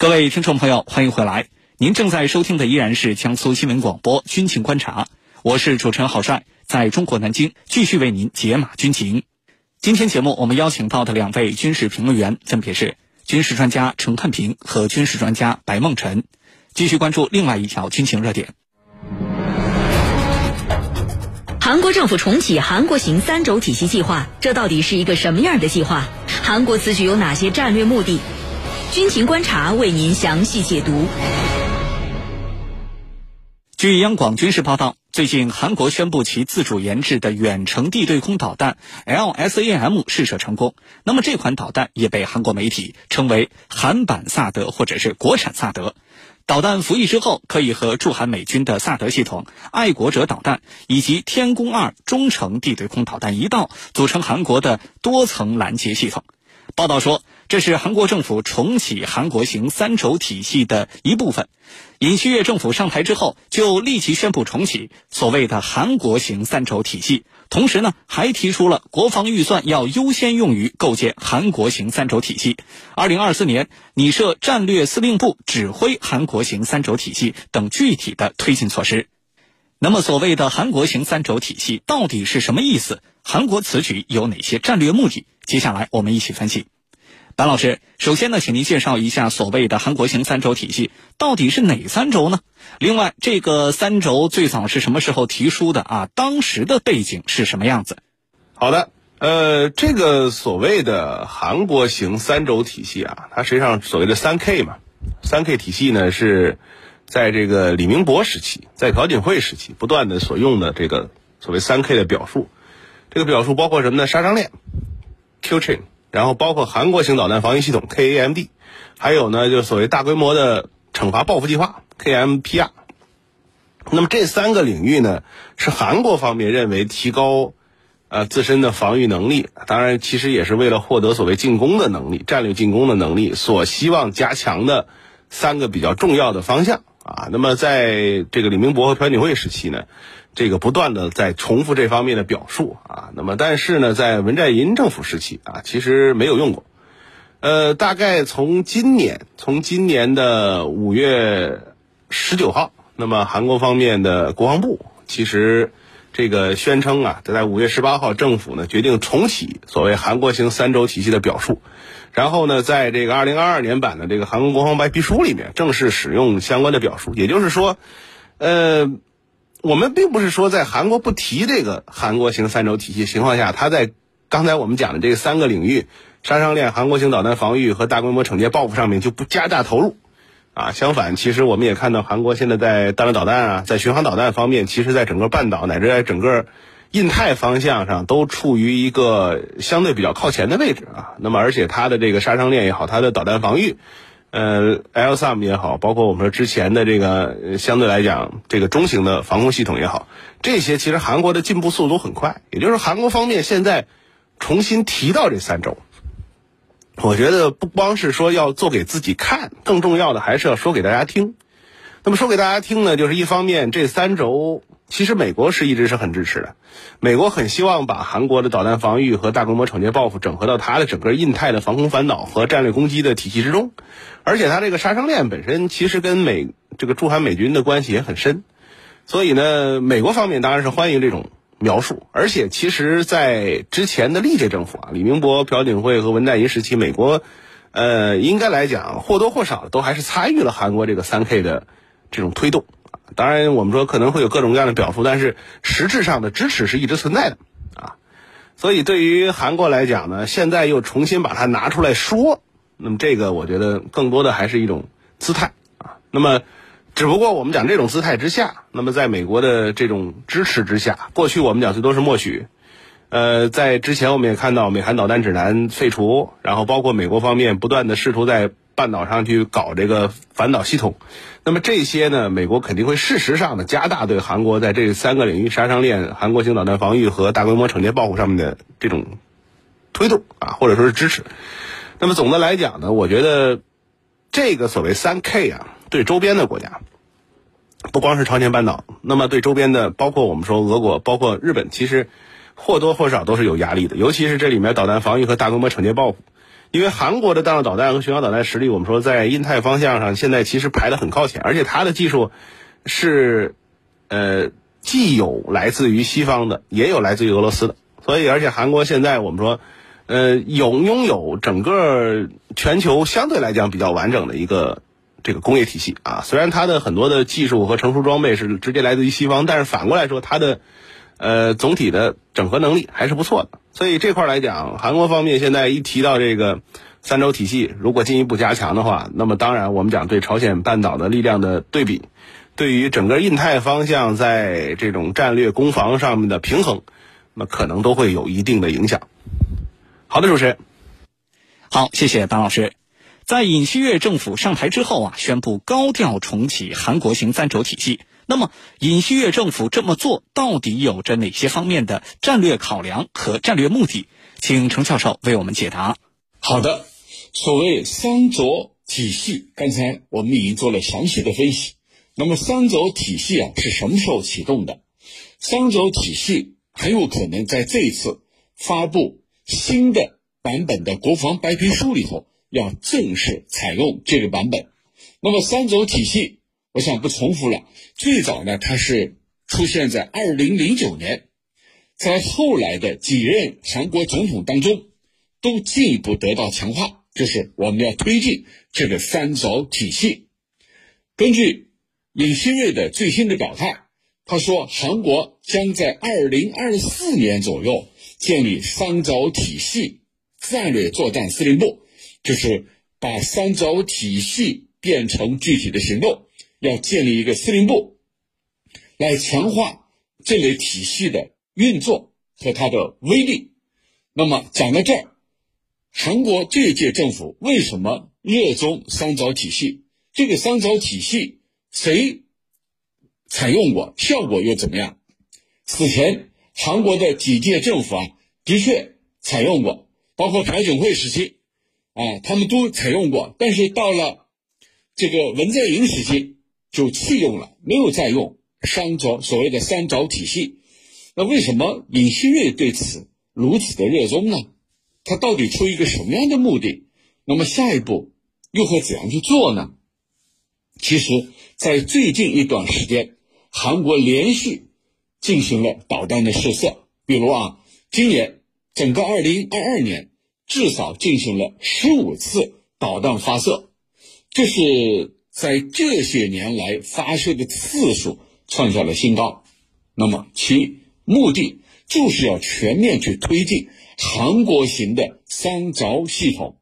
各位听众朋友，欢迎回来。您正在收听的依然是江苏新闻广播《军情观察》，我是主持人郝帅，在中国南京继续为您解码军情。今天节目我们邀请到的两位军事评论员分别是军事专家陈汉平和军事专家白梦辰，继续关注另外一条军情热点。韩国政府重启韩国型三轴体系计划，这到底是一个什么样的计划？韩国此举有哪些战略目的？军情观察为您详细解读。据央广军事报道，最近韩国宣布其自主研制的远程地对空导弹 LSAM 试射成功。那么这款导弹也被韩国媒体称为“韩版萨德”或者是“国产萨德”。导弹服役之后，可以和驻韩美军的萨德系统、爱国者导弹以及天宫二中程地对空导弹一道，组成韩国的多层拦截系统。报道说，这是韩国政府重启韩国型三轴体系的一部分。尹锡悦政府上台之后，就立即宣布重启所谓的韩国型三轴体系，同时呢，还提出了国防预算要优先用于构建韩国型三轴体系。二零二四年拟设战略司令部指挥韩国型三轴体系等具体的推进措施。那么，所谓的韩国型三轴体系到底是什么意思？韩国此举有哪些战略目的？接下来我们一起分析，白老师，首先呢，请您介绍一下所谓的韩国型三轴体系到底是哪三轴呢？另外，这个三轴最早是什么时候提出的啊？当时的背景是什么样子？好的，呃，这个所谓的韩国型三轴体系啊，它实际上所谓的三 K 嘛，三 K 体系呢是在这个李明博时期，在朴槿惠时期不断的所用的这个所谓三 K 的表述，这个表述包括什么呢？杀伤链。Q-chain，然后包括韩国型导弹防御系统 KAMD，还有呢，就所谓大规模的惩罚报复计划 KMPR。那么这三个领域呢，是韩国方面认为提高呃自身的防御能力，当然其实也是为了获得所谓进攻的能力、战略进攻的能力所希望加强的三个比较重要的方向啊。那么在这个李明博和朴槿惠时期呢？这个不断的在重复这方面的表述啊，那么但是呢，在文在寅政府时期啊，其实没有用过。呃，大概从今年，从今年的五月十九号，那么韩国方面的国防部其实这个宣称啊，在五月十八号，政府呢决定重启所谓韩国型三轴体系的表述，然后呢，在这个二零二二年版的这个韩国国防白皮书里面正式使用相关的表述，也就是说，呃。我们并不是说在韩国不提这个韩国型三轴体系情况下，它在刚才我们讲的这三个领域——杀伤链、韩国型导弹防御和大规模惩戒报复上面就不加大投入，啊，相反，其实我们也看到韩国现在在弹道导弹啊，在巡航导弹方面，其实在整个半岛乃至在整个印太方向上都处于一个相对比较靠前的位置啊。那么，而且它的这个杀伤链也好，它的导弹防御。呃，LSM 也好，包括我们说之前的这个相对来讲这个中型的防空系统也好，这些其实韩国的进步速度很快。也就是韩国方面现在重新提到这三轴，我觉得不光是说要做给自己看，更重要的还是要说给大家听。那么说给大家听呢，就是一方面这三轴。其实美国是一直是很支持的，美国很希望把韩国的导弹防御和大规模惩戒报复整合到它的整个印太的防空反导和战略攻击的体系之中，而且它这个杀伤链本身其实跟美这个驻韩美军的关系也很深，所以呢，美国方面当然是欢迎这种描述，而且其实，在之前的历届政府啊，李明博、朴槿惠和文在寅时期，美国，呃，应该来讲或多或少都还是参与了韩国这个三 K 的这种推动。当然，我们说可能会有各种各样的表述，但是实质上的支持是一直存在的啊。所以对于韩国来讲呢，现在又重新把它拿出来说，那么这个我觉得更多的还是一种姿态啊。那么，只不过我们讲这种姿态之下，那么在美国的这种支持之下，过去我们讲最多是默许。呃，在之前我们也看到美韩导弹指南废除，然后包括美国方面不断的试图在。半岛上去搞这个反导系统，那么这些呢，美国肯定会事实上的加大对韩国在这三个领域——杀伤链、韩国型导弹防御和大规模惩戒报复上面的这种推动啊，或者说是支持。那么总的来讲呢，我觉得这个所谓三 K 啊，对周边的国家，不光是朝鲜半岛，那么对周边的，包括我们说俄国、包括日本，其实或多或少都是有压力的。尤其是这里面导弹防御和大规模惩戒报复。因为韩国的弹道导弹和巡航导弹实力，我们说在印太方向上现在其实排得很靠前，而且它的技术是呃既有来自于西方的，也有来自于俄罗斯的，所以而且韩国现在我们说呃有拥有整个全球相对来讲比较完整的一个这个工业体系啊，虽然它的很多的技术和成熟装备是直接来自于西方，但是反过来说它的。呃，总体的整合能力还是不错的，所以这块来讲，韩国方面现在一提到这个三轴体系，如果进一步加强的话，那么当然我们讲对朝鲜半岛的力量的对比，对于整个印太方向在这种战略攻防上面的平衡，那可能都会有一定的影响。好的，主持人，好，谢谢党老师。在尹锡悦政府上台之后啊，宣布高调重启韩国型三轴体系。那么，尹锡悦政府这么做到底有着哪些方面的战略考量和战略目的？请程教授为我们解答。好的，所谓三轴体系，刚才我们已经做了详细的分析。那么，三轴体系啊是什么时候启动的？三轴体系很有可能在这一次发布新的版本的国防白皮书里头要正式采用这个版本。那么，三轴体系。我想不重复了。最早呢，它是出现在二零零九年，在后来的几任韩国总统当中，都进一步得到强化，就是我们要推进这个三轴体系。根据尹锡悦的最新的表态，他说，韩国将在二零二四年左右建立三轴体系战略作战司令部，就是把三轴体系变成具体的行动。要建立一个司令部，来强化这类体系的运作和它的威力。那么讲到这儿，韩国这一届政府为什么热衷三轴体系？这个三轴体系谁采用过？效果又怎么样？此前韩国的几届政府啊，的确采用过，包括朴槿惠时期啊，他们都采用过。但是到了这个文在寅时期，就弃用了，没有再用三轴所谓的三轴体系。那为什么尹锡悦对此如此的热衷呢？他到底出于一个什么样的目的？那么下一步又会怎样去做呢？其实，在最近一段时间，韩国连续进行了导弹的试射，比如啊，今年整个二零二二年至少进行了十五次导弹发射，这是。在这些年来发射的次数创下了新高，那么其目的就是要全面去推进韩国型的三轴系统。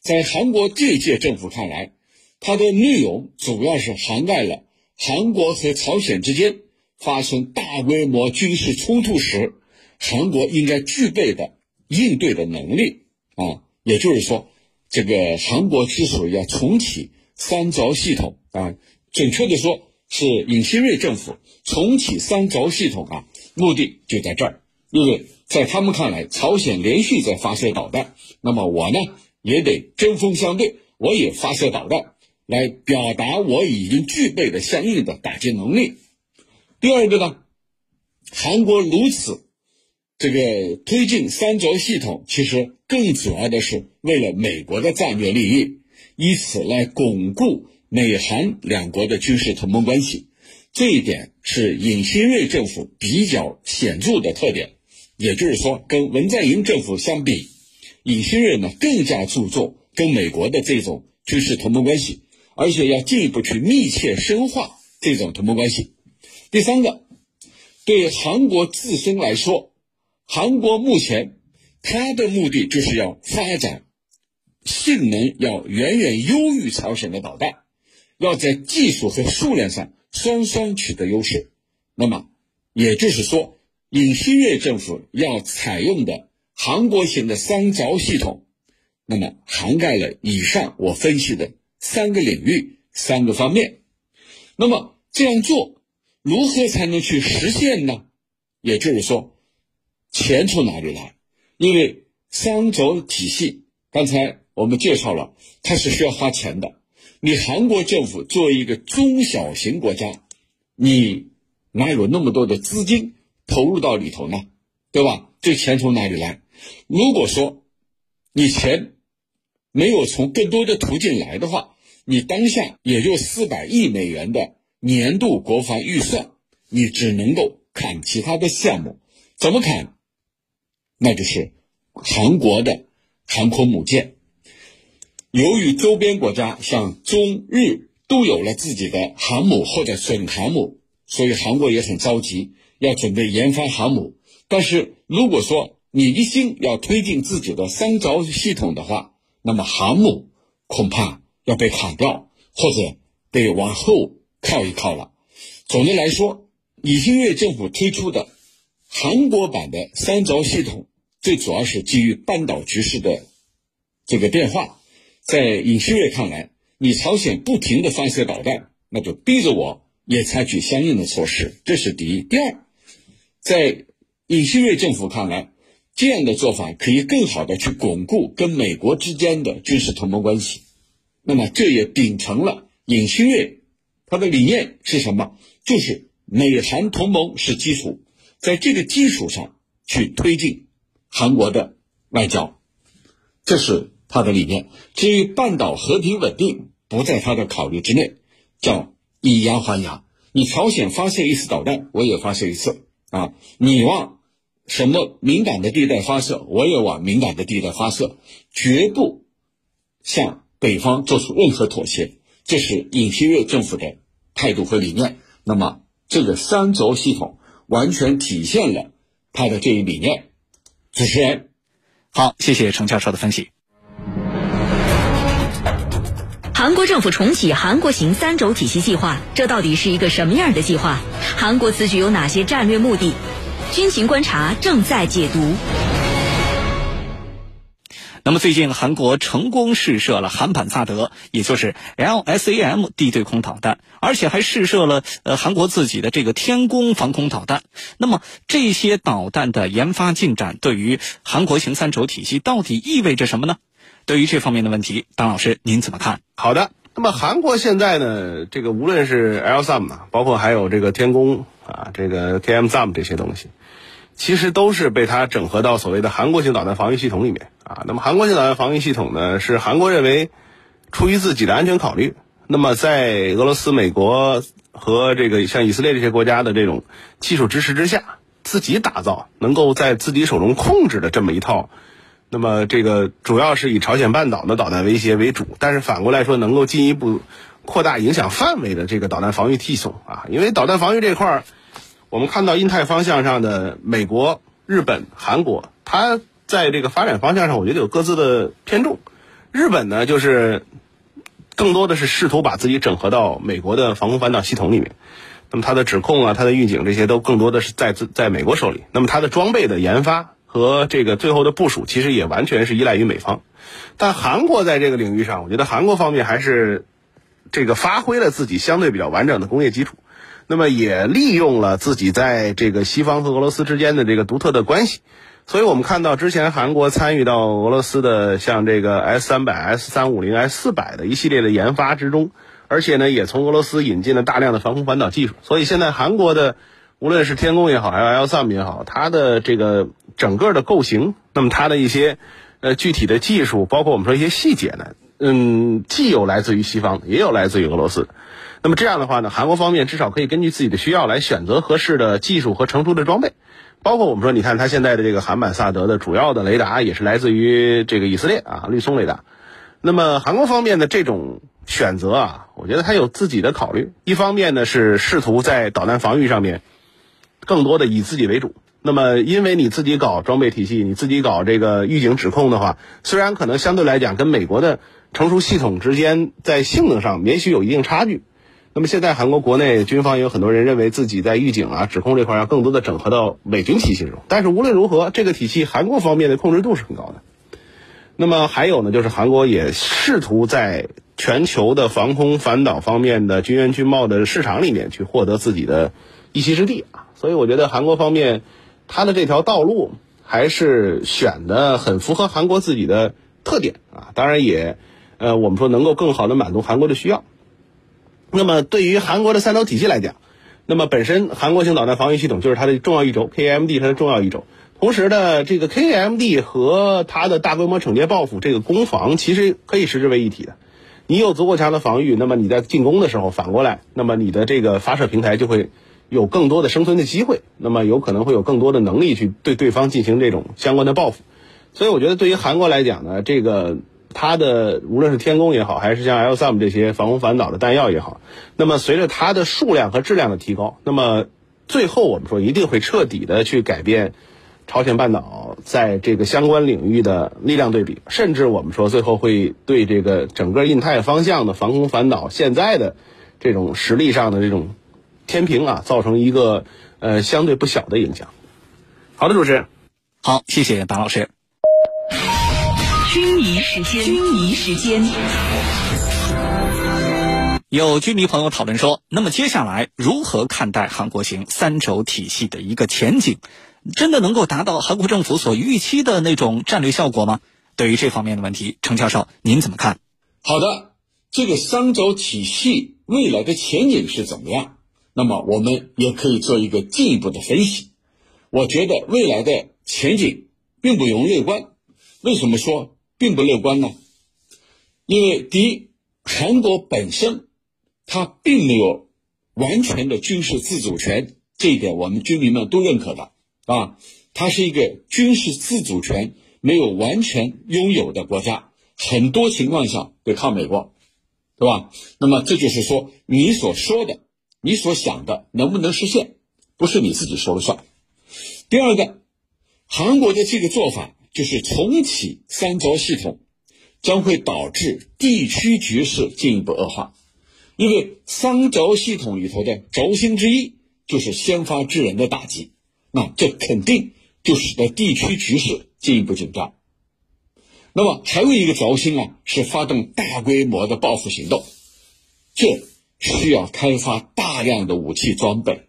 在韩国这届政府看来，它的内容主要是涵盖了韩国和朝鲜之间发生大规模军事冲突时，韩国应该具备的应对的能力啊。也就是说，这个韩国之所以要重启。三轴系统啊，准确的说是尹锡悦政府重启三轴系统啊，目的就在这儿。因为在他们看来，朝鲜连续在发射导弹，那么我呢也得针锋相对，我也发射导弹，来表达我已经具备的相应的打击能力。第二个呢，韩国如此这个推进三轴系统，其实更主要的是为了美国的战略利益。以此来巩固美韩两国的军事同盟关系，这一点是尹锡悦政府比较显著的特点。也就是说，跟文在寅政府相比，尹锡悦呢更加注重跟美国的这种军事同盟关系，而且要进一步去密切深化这种同盟关系。第三个，对韩国自身来说，韩国目前它的目的就是要发展。性能要远远优于朝鲜的导弹，要在技术和数量上双双取得优势。那么，也就是说，尹锡悦政府要采用的韩国型的三轴系统，那么涵盖了以上我分析的三个领域、三个方面。那么这样做，如何才能去实现呢？也就是说，钱从哪里来？因为三轴体系，刚才。我们介绍了，它是需要花钱的。你韩国政府作为一个中小型国家，你哪有那么多的资金投入到里头呢？对吧？这钱从哪里来？如果说你钱没有从更多的途径来的话，你当下也就四百亿美元的年度国防预算，你只能够砍其他的项目，怎么砍？那就是韩国的航空母舰。由于周边国家像中日都有了自己的航母或者准航母，所以韩国也很着急，要准备研发航母。但是如果说你一心要推进自己的三轴系统的话，那么航母恐怕要被砍掉，或者得往后靠一靠了。总的来说，李新月政府推出的韩国版的三轴系统，最主要是基于半岛局势的这个变化。在尹锡悦看来，你朝鲜不停的发射导弹，那就逼着我也采取相应的措施，这是第一。第二，在尹锡悦政府看来，这样的做法可以更好的去巩固跟美国之间的军事同盟关系。那么，这也秉承了尹锡悦他的理念是什么？就是美韩同盟是基础，在这个基础上去推进韩国的外交，这是。他的理念，至于半岛和平稳定不在他的考虑之内，叫以牙还牙。你朝鲜发射一次导弹，我也发射一次啊！你往什么敏感的地带发射，我也往敏感的地带发射，绝不向北方做出任何妥协。这是尹锡悦政府的态度和理念。那么，这个三轴系统完全体现了他的这一理念。主持人，好，谢谢程教授的分析。韩国政府重启韩国型三轴体系计划，这到底是一个什么样的计划？韩国此举有哪些战略目的？军情观察正在解读。那么最近，韩国成功试射了韩版萨德，也就是 LSAM 地对空导弹，而且还试射了呃韩国自己的这个天宫防空导弹。那么这些导弹的研发进展，对于韩国型三轴体系到底意味着什么呢？对于这方面的问题，当老师您怎么看？好的，那么韩国现在呢，这个无论是 LSAM 啊，包括还有这个天宫啊，这个 KMSAM 这些东西，其实都是被它整合到所谓的韩国型导弹防御系统里面啊。那么韩国型导弹防御系统呢，是韩国认为出于自己的安全考虑，那么在俄罗斯、美国和这个像以色列这些国家的这种技术支持之下，自己打造，能够在自己手中控制的这么一套。那么这个主要是以朝鲜半岛的导弹威胁为主，但是反过来说，能够进一步扩大影响范围的这个导弹防御系统啊，因为导弹防御这块儿，我们看到印太方向上的美国、日本、韩国，它在这个发展方向上，我觉得有各自的偏重。日本呢，就是更多的是试图把自己整合到美国的防空反导系统里面，那么它的指控啊、它的预警这些都更多的是在自在美国手里，那么它的装备的研发。和这个最后的部署，其实也完全是依赖于美方，但韩国在这个领域上，我觉得韩国方面还是这个发挥了自己相对比较完整的工业基础，那么也利用了自己在这个西方和俄罗斯之间的这个独特的关系，所以我们看到之前韩国参与到俄罗斯的像这个 S 三百、S 三五零、S 四百的一系列的研发之中，而且呢，也从俄罗斯引进了大量的防空反导技术，所以现在韩国的。无论是天宫也好，还是 L 三也好，它的这个整个的构型，那么它的一些呃具体的技术，包括我们说一些细节呢，嗯，既有来自于西方，也有来自于俄罗斯。那么这样的话呢，韩国方面至少可以根据自己的需要来选择合适的技术和成熟的装备。包括我们说，你看它现在的这个韩版萨德的主要的雷达也是来自于这个以色列啊，绿松雷达。那么韩国方面的这种选择啊，我觉得它有自己的考虑。一方面呢，是试图在导弹防御上面。更多的以自己为主，那么因为你自己搞装备体系，你自己搞这个预警指控的话，虽然可能相对来讲跟美国的成熟系统之间在性能上也许有一定差距，那么现在韩国国内军方也有很多人认为自己在预警啊、指控这块要更多的整合到美军体系中，但是无论如何，这个体系韩国方面的控制度是很高的。那么还有呢，就是韩国也试图在全球的防空反导方面的军援军贸的市场里面去获得自己的一席之地啊。所以我觉得韩国方面，它的这条道路还是选的很符合韩国自己的特点啊。当然也，呃，我们说能够更好的满足韩国的需要。那么对于韩国的三轴体系来讲，那么本身韩国型导弹防御系统就是它的重要一轴，KMD 它的重要一轴。同时呢，这个 KMD 和它的大规模惩戒报复这个攻防，其实可以实质为一体的。你有足够强的防御，那么你在进攻的时候，反过来，那么你的这个发射平台就会有更多的生存的机会，那么有可能会有更多的能力去对对方进行这种相关的报复。所以我觉得，对于韩国来讲呢，这个它的无论是天宫也好，还是像 LSM 这些防空反导的弹药也好，那么随着它的数量和质量的提高，那么最后我们说一定会彻底的去改变朝鲜半岛在这个相关领域的力量对比，甚至我们说最后会对这个整个印太方向的防空反导现在的这种实力上的这种天平啊，造成一个呃相对不小的影响。好的，主持人，好，谢谢白老师。军迷时间，军迷时间。有军迷朋友讨论说，那么接下来如何看待韩国型三轴体系的一个前景？真的能够达到韩国政府所预期的那种战略效果吗？对于这方面的问题，程教授您怎么看？好的，这个三轴体系未来的前景是怎么样？那么我们也可以做一个进一步的分析。我觉得未来的前景并不容乐观。为什么说？并不乐观呢，因为第一，韩国本身它并没有完全的军事自主权，这一点我们军民们都认可的啊。它是一个军事自主权没有完全拥有的国家，很多情况下得靠美国，对吧？那么这就是说，你所说的、你所想的能不能实现，不是你自己说了算。第二个，韩国的这个做法。就是重启三轴系统，将会导致地区局势进一步恶化，因为三轴系统里头的轴心之一就是先发制人的打击，那这肯定就使得地区局势进一步紧张。那么还有一个轴心啊，是发动大规模的报复行动，这需要开发大量的武器装备，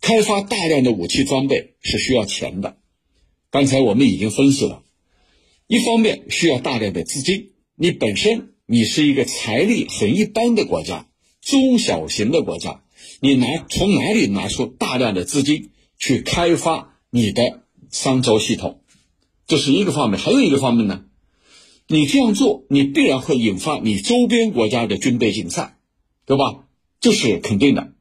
开发大量的武器装备是需要钱的。刚才我们已经分析了，一方面需要大量的资金，你本身你是一个财力很一般的国家，中小型的国家，你拿从哪里拿出大量的资金去开发你的商周系统？这是一个方面，还有一个方面呢，你这样做，你必然会引发你周边国家的军备竞赛，对吧？这是肯定的，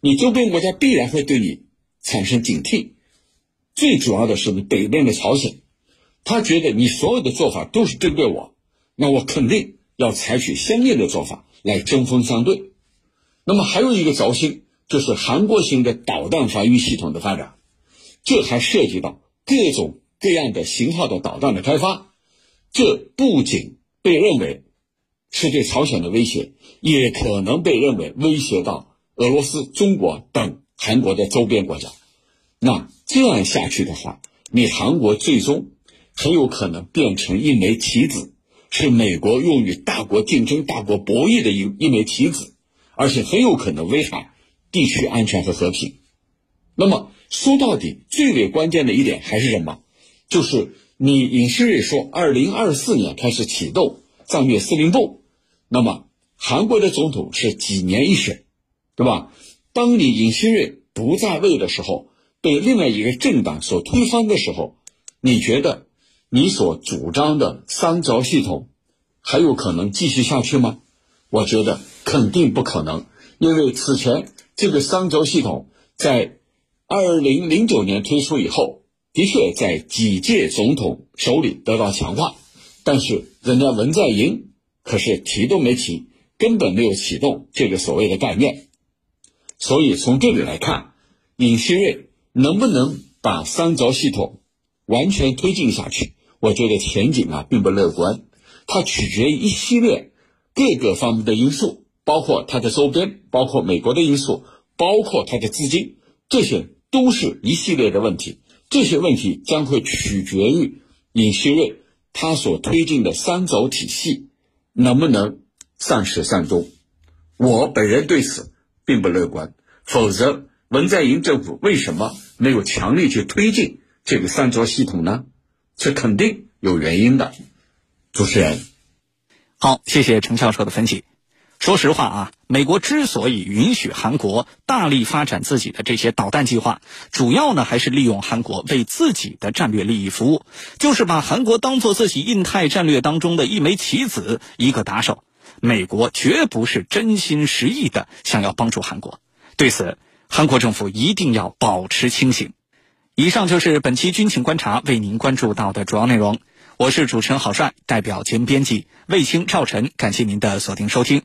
你周边国家必然会对你产生警惕。最主要的是，你北边的朝鲜，他觉得你所有的做法都是针对我，那我肯定要采取相应的做法来针锋相对。那么还有一个轴心，就是韩国型的导弹防御系统的发展，这还涉及到各种各样的型号的导弹的开发。这不仅被认为是对朝鲜的威胁，也可能被认为威胁到俄罗斯、中国等韩国的周边国家。那这样下去的话，你韩国最终很有可能变成一枚棋子，是美国用于大国竞争、大国博弈的一一枚棋子，而且很有可能危害地区安全和和平。那么说到底，最为关键的一点还是什么？就是你尹锡瑞说，二零二四年开始启动战略司令部，那么韩国的总统是几年一选，对吧？当你尹锡瑞不在位的时候。被另外一个政党所推翻的时候，你觉得你所主张的三轴系统还有可能继续下去吗？我觉得肯定不可能，因为此前这个三轴系统在二零零九年推出以后，的确在几届总统手里得到强化，但是人家文在寅可是提都没提，根本没有启动这个所谓的概念，所以从这里来看，尹锡瑞。能不能把三轴系统完全推进下去？我觉得前景啊并不乐观，它取决于一系列各个方面的因素，包括它的周边，包括美国的因素，包括它的资金，这些都是一系列的问题。这些问题将会取决于尹锡瑞他所推进的三轴体系能不能善始善终。我本人对此并不乐观，否则。文在寅政府为什么没有强力去推进这个三轴系统呢？这肯定有原因的。主持人，好，谢谢程教授的分析。说实话啊，美国之所以允许韩国大力发展自己的这些导弹计划，主要呢还是利用韩国为自己的战略利益服务，就是把韩国当做自己印太战略当中的一枚棋子，一个打手。美国绝不是真心实意的想要帮助韩国，对此，韩国政府一定要保持清醒。以上就是本期军情观察为您关注到的主要内容。我是主持人郝帅，代表节目编辑卫青、赵晨，感谢您的锁定收听。